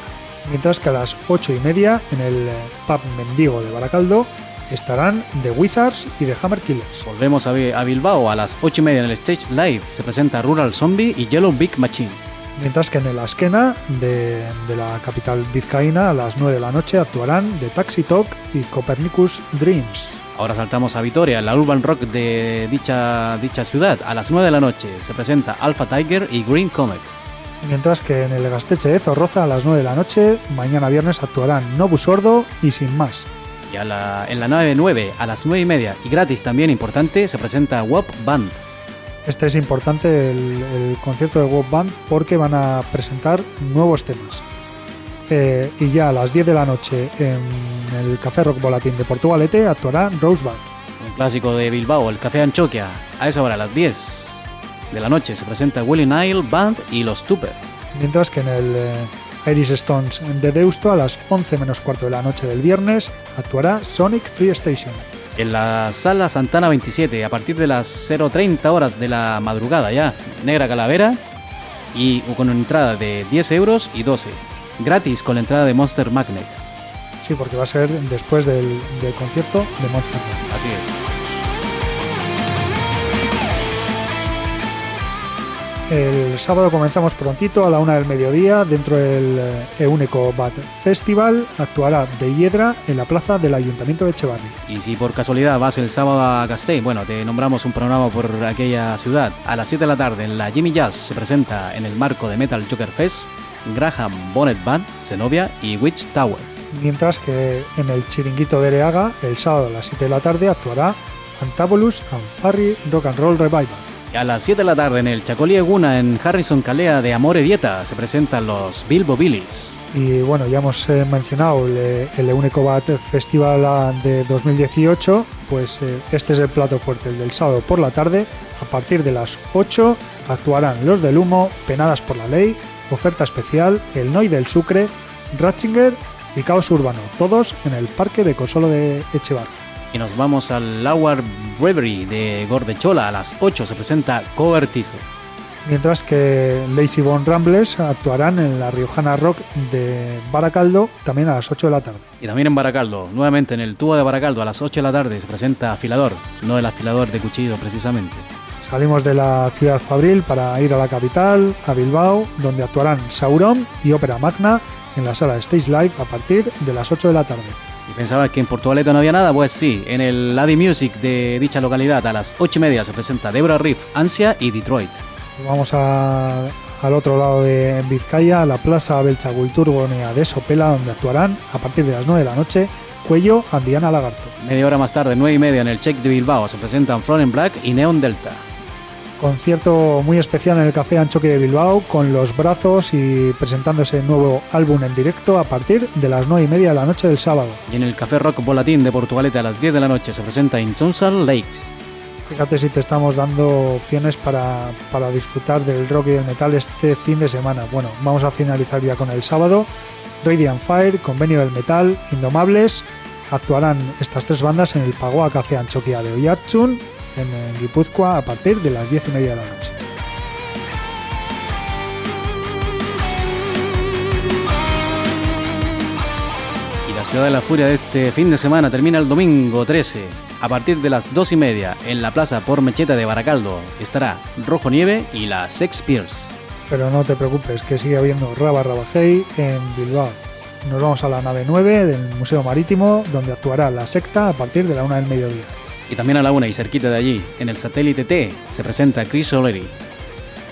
Mientras que a las 8 y media, en el eh, pub Mendigo de Baracaldo, estarán The Wizards y The Hammer Killers. Volvemos a, Bi- a Bilbao a las 8 y media en el Stage Live. Se presenta Rural Zombie y Yellow Big Machine. Mientras que en el Askena de, de la capital vizcaína, a las 9 de la noche, actuarán The Taxi Talk y Copernicus Dreams. Ahora saltamos a Vitoria, la Urban Rock de dicha, dicha ciudad. A las 9 de la noche se presenta Alpha Tiger y Green Comet. Mientras que en el Gasteche de Zorroza, a las 9 de la noche, mañana viernes, actuarán Nobu Sordo y Sin Más. Y a la- en la 9 a las 9 y media y gratis también importante se presenta WOP Band. Este es importante el, el concierto de Wop Band porque van a presentar nuevos temas. Eh, y ya a las 10 de la noche en el Café Rock Volatín de Portugalete actuará Rosebud. Un clásico de Bilbao, el Café Anchoquia. A esa hora, a las 10 de la noche, se presenta Willie Nile Band y Los Tupper. Mientras que en el eh, Iris Stones de Deusto a las 11 menos cuarto de la noche del viernes actuará Sonic Free Station. En la Sala Santana 27, a partir de las 0.30 horas de la madrugada ya, Negra Calavera, y con una entrada de 10 euros y 12. Gratis con la entrada de Monster Magnet. Sí, porque va a ser después del, del concierto de Monster Band. Así es. El sábado comenzamos prontito a la una del mediodía dentro del eh, Euneco Bat Festival. Actuará de Hiedra en la plaza del Ayuntamiento de Echevarri. Y si por casualidad vas el sábado a Gasteiz, bueno, te nombramos un programa por aquella ciudad. A las 7 de la tarde en la Jimmy Jazz se presenta en el marco de Metal Joker Fest Graham Bonnet Band, Zenobia y Witch Tower. Mientras que en el Chiringuito de Ereaga, el sábado a las 7 de la tarde, actuará Fantabulous and Farry Rock and Roll Revival. A las 7 de la tarde en el Chacolí Eguna en Harrison Calea de Amore Dieta se presentan los Bilbo Billies. Y bueno, ya hemos eh, mencionado el, eh, el Euneco Bat Festival ah, de 2018, pues eh, este es el plato fuerte, el del sábado por la tarde. A partir de las 8 actuarán Los del Humo, Penadas por la Ley, Oferta Especial, El Noi del Sucre, Ratzinger y Caos Urbano, todos en el Parque de Consolo de Echevar. Y nos vamos al Lauer Brewery de Gordechola. A las 8 se presenta Covertizo. mientras que Lazy Bone Ramblers actuarán en la Riojana Rock de Baracaldo también a las 8 de la tarde. Y también en Baracaldo, nuevamente en el tubo de Baracaldo a las 8 de la tarde se presenta Afilador, no el afilador de cuchillo precisamente. Salimos de la ciudad fabril para ir a la capital, a Bilbao, donde actuarán Sauron y Ópera Magna en la sala Stage Live a partir de las 8 de la tarde. ¿Y pensabas que en Portugalete no había nada? Pues sí, en el Lady Music de dicha localidad a las 8 y media se presenta Deborah Riff, Ansia y Detroit. Vamos a- al otro lado de Vizcaya, a la Plaza Belchagulturgonea de Sopela, donde actuarán a partir de las 9 de la noche Cuello, Andiana Lagarto. Media hora más tarde, 9 y media, en el Check de Bilbao se presentan Florent Black y Neon Delta. Concierto muy especial en el Café Anchoque de Bilbao, con los brazos y presentándose el nuevo álbum en directo a partir de las 9 y media de la noche del sábado. Y en el Café Rock Volatín de Portugalete a las 10 de la noche se presenta Intonsal Lakes. Fíjate si te estamos dando opciones para, para disfrutar del rock y del metal este fin de semana. Bueno, vamos a finalizar ya con el sábado. Radiant Fire, Convenio del Metal, Indomables. Actuarán estas tres bandas en el Pagoa Café Anchoquia de Oyartsun, en, Guipúzcoa, a partir de las 10 y media de la noche. Y la Ciudad de la Furia de este fin de semana termina el domingo 13. A partir de las 2 y media, en la Plaza por Mecheta de Baracaldo, estará Rojo Nieve y la Sex Pierce. Pero no te preocupes, que sigue habiendo Raba Rabajei en Bilbao. Nos vamos a la nave 9 del Museo Marítimo, donde actuará la secta a partir de la 1 del mediodía. Y también a la una y cerquita de allí, en el satélite T, se presenta Chris O'Leary.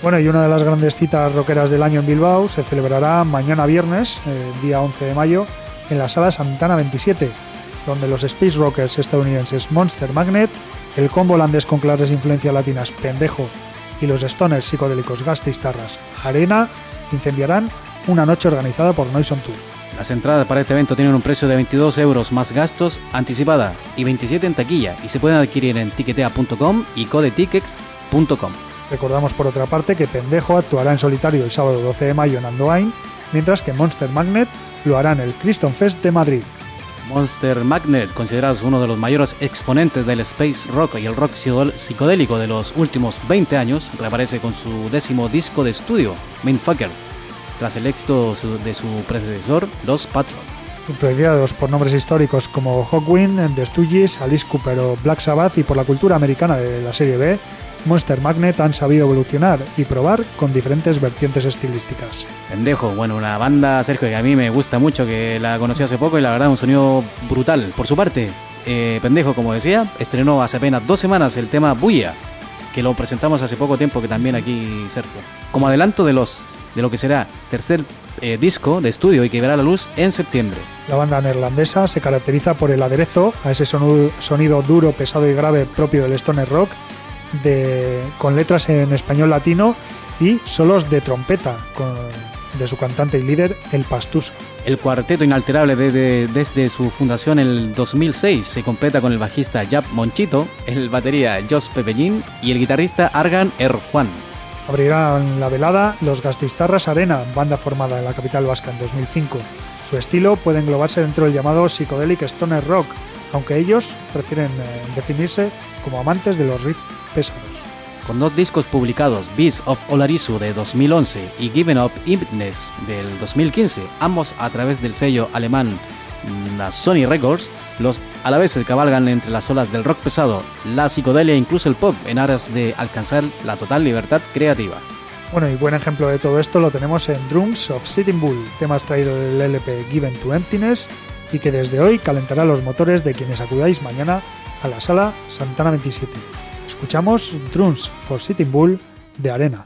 Bueno, y una de las grandes citas rockeras del año en Bilbao se celebrará mañana viernes, eh, día 11 de mayo, en la sala Santana 27, donde los Space Rockers estadounidenses Monster Magnet, el combo holandés con claras influencias latinas Pendejo y los Stoners psicodélicos Gastistarras Arena incendiarán una noche organizada por Noise on Tour. Las entradas para este evento tienen un precio de 22 euros más gastos anticipada y 27 en taquilla y se pueden adquirir en tiquetea.com y codetickets.com. Recordamos por otra parte que Pendejo actuará en solitario el sábado 12 de mayo en Andoain, mientras que Monster Magnet lo hará en el Criston Fest de Madrid. Monster Magnet, considerados uno de los mayores exponentes del space rock y el rock psicodélico de los últimos 20 años, reaparece con su décimo disco de estudio, Mindfucker, tras el éxito de su predecesor, Los Patron. Influenciados por nombres históricos como Hawkwind, The Stooges, Alice Cooper o Black Sabbath y por la cultura americana de la serie B, Monster Magnet han sabido evolucionar y probar con diferentes vertientes estilísticas. Pendejo, bueno, una banda, Sergio, que a mí me gusta mucho, que la conocí hace poco y la verdad un sonido brutal. Por su parte, eh, Pendejo, como decía, estrenó hace apenas dos semanas el tema Buya, que lo presentamos hace poco tiempo, que también aquí Sergio. Como adelanto de los de lo que será tercer eh, disco de estudio y que verá la luz en septiembre. La banda neerlandesa se caracteriza por el aderezo a ese sonido duro, pesado y grave propio del stoner rock, de- con letras en español latino y solos de trompeta con- de su cantante y líder, El Pastuso. El cuarteto inalterable desde, desde su fundación en el 2006 se completa con el bajista Jap Monchito, el batería Jos Pepellín y el guitarrista Argan Erjuan. Abrirán la velada los Gastistarras Arena, banda formada en la capital vasca en 2005. Su estilo puede englobarse dentro del llamado Psychedelic Stoner Rock, aunque ellos prefieren eh, definirse como amantes de los riffs pesados. Con dos discos publicados, Beast of Olarisu de 2011 y Given Up Impness del 2015, ambos a través del sello alemán la Sony Records, los a la vez se cabalgan entre las olas del rock pesado, la psicodelia e incluso el pop en aras de alcanzar la total libertad creativa. Bueno, y buen ejemplo de todo esto lo tenemos en Drums of Sitting Bull, tema extraído del LP Given to Emptiness y que desde hoy calentará los motores de quienes acudáis mañana a la sala Santana 27. Escuchamos Drums for Sitting Bull de Arena.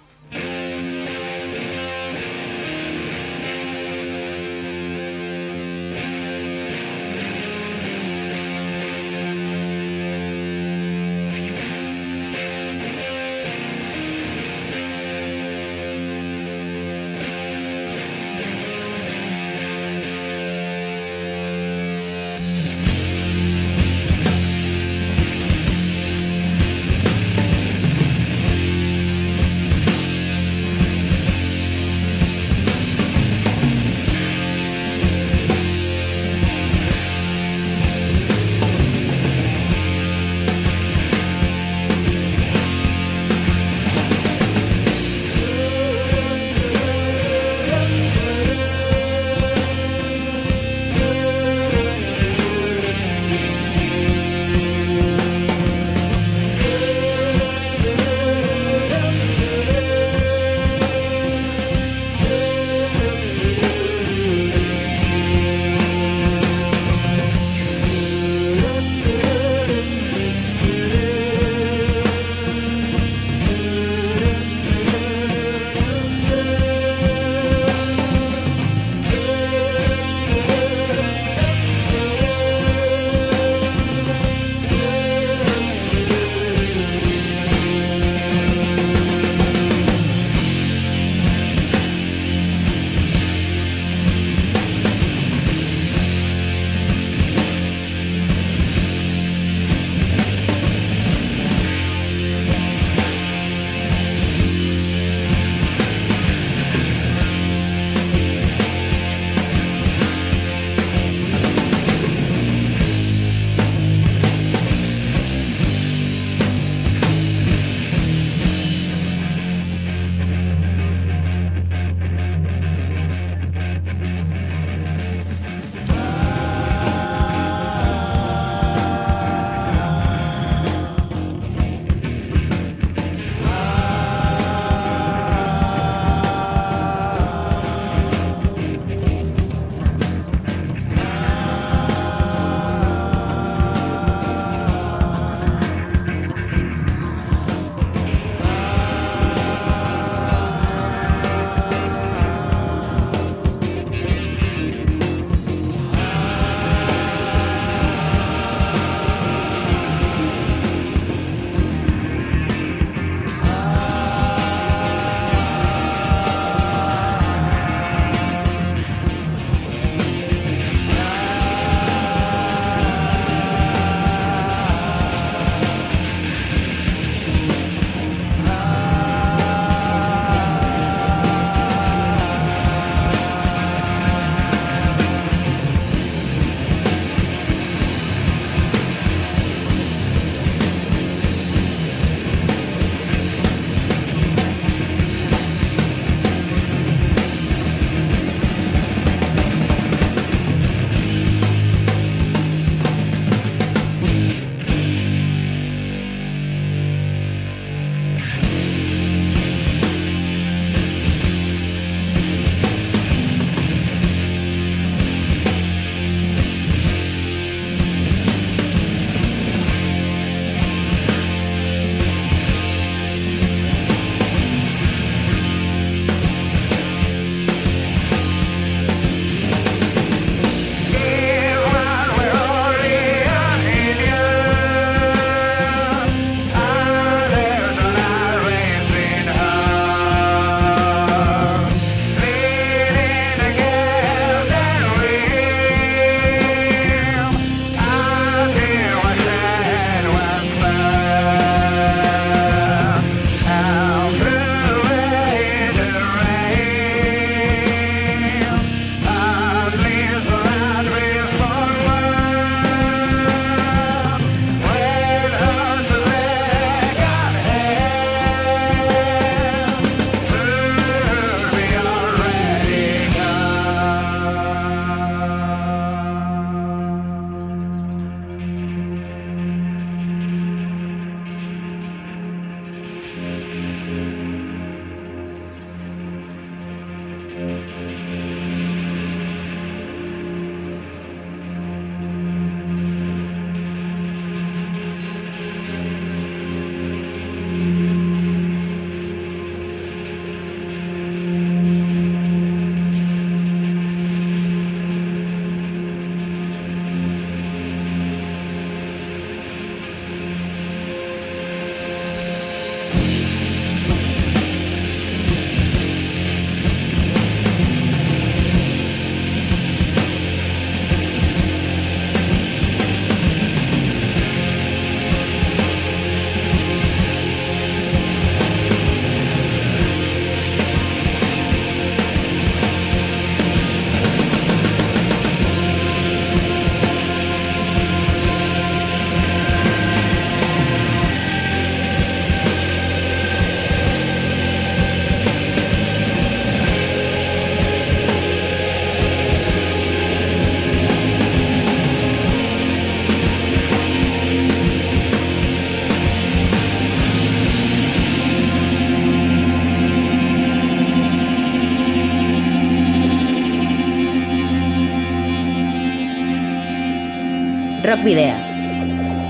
Rock Video.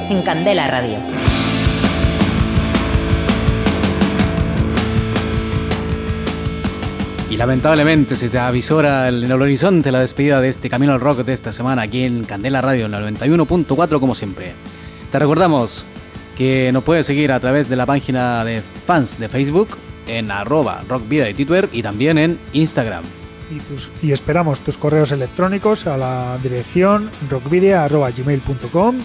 En Candela Radio. Y lamentablemente se te avisora en el horizonte la despedida de este Camino al Rock de esta semana aquí en Candela Radio en el 91.4 como siempre. Te recordamos que nos puedes seguir a través de la página de fans de Facebook en arroba rockvida de Twitter y también en Instagram y, esperamos tus correos electrónicos a la dirección rockvidia.gmail.com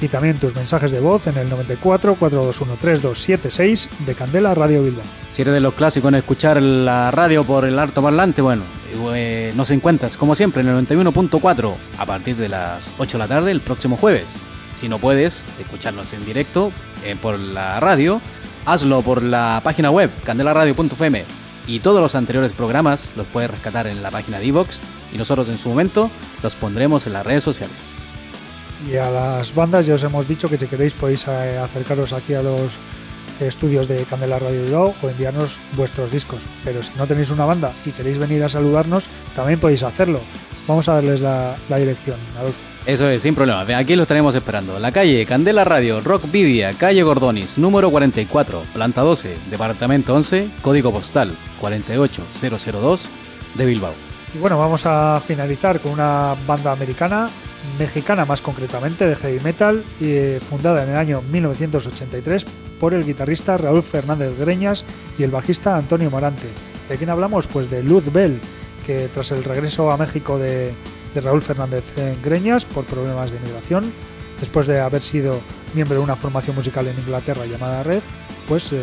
y también tus mensajes de voz en el 94 421 3276 de Candela Radio Bilbao. Si eres de los clásicos en escuchar la radio por el alto parlante, bueno, eh, nos encuentras como siempre en el 91.4 a partir de las 8 de la tarde el próximo jueves. Si no puedes escucharnos en directo eh, por la radio, hazlo por la página web candelaradio.fm y todos los anteriores programas los puedes rescatar en la página de Evox y nosotros en su momento los pondremos en las redes sociales. Y a las bandas ya os hemos dicho que si queréis podéis eh, acercaros aquí a los estudios de Candela Radio Bilbao o enviarnos vuestros discos. Pero si no tenéis una banda y queréis venir a saludarnos, también podéis hacerlo. Vamos a darles la, la dirección, Adolfo. Eso es, sin problema. Aquí lo estaremos esperando. La calle Candela Radio, Rockvidia, calle Gordonis, número 44, planta 12, departamento 11, código postal 48002 de Bilbao. Y bueno, vamos a finalizar con una banda americana, mexicana más concretamente, de heavy metal, eh, fundada en el año 1983 por el guitarrista Raúl Fernández Greñas y el bajista Antonio Morante. ¿De quién hablamos? Pues de Luz Bell, que tras el regreso a México de Raúl Fernández en Greñas por problemas de migración. Después de haber sido miembro de una formación musical en Inglaterra llamada Red, pues eh,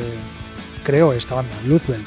creó esta banda, Luzbel.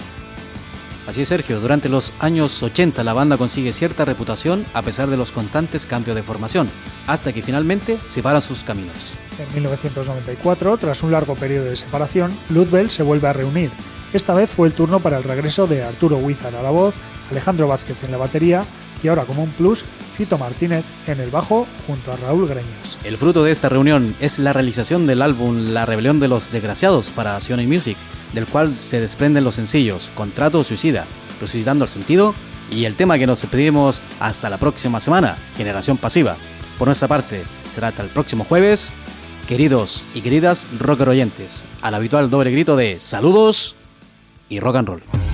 Así es, Sergio. Durante los años 80 la banda consigue cierta reputación a pesar de los constantes cambios de formación, hasta que finalmente separan sus caminos. En 1994, tras un largo periodo de separación, Luzbel se vuelve a reunir. Esta vez fue el turno para el regreso de Arturo Huizar a la voz, Alejandro Vázquez en la batería y ahora como un plus, Cito Martínez en el bajo junto a Raúl Greñas. El fruto de esta reunión es la realización del álbum La Rebelión de los Desgraciados para Sony Music, del cual se desprenden los sencillos Contrato Suicida, Resucitando el Sentido y el tema que nos despedimos hasta la próxima semana, Generación Pasiva. Por nuestra parte, será hasta el próximo jueves. Queridos y queridas rocker oyentes, al habitual doble grito de saludos y rock and roll.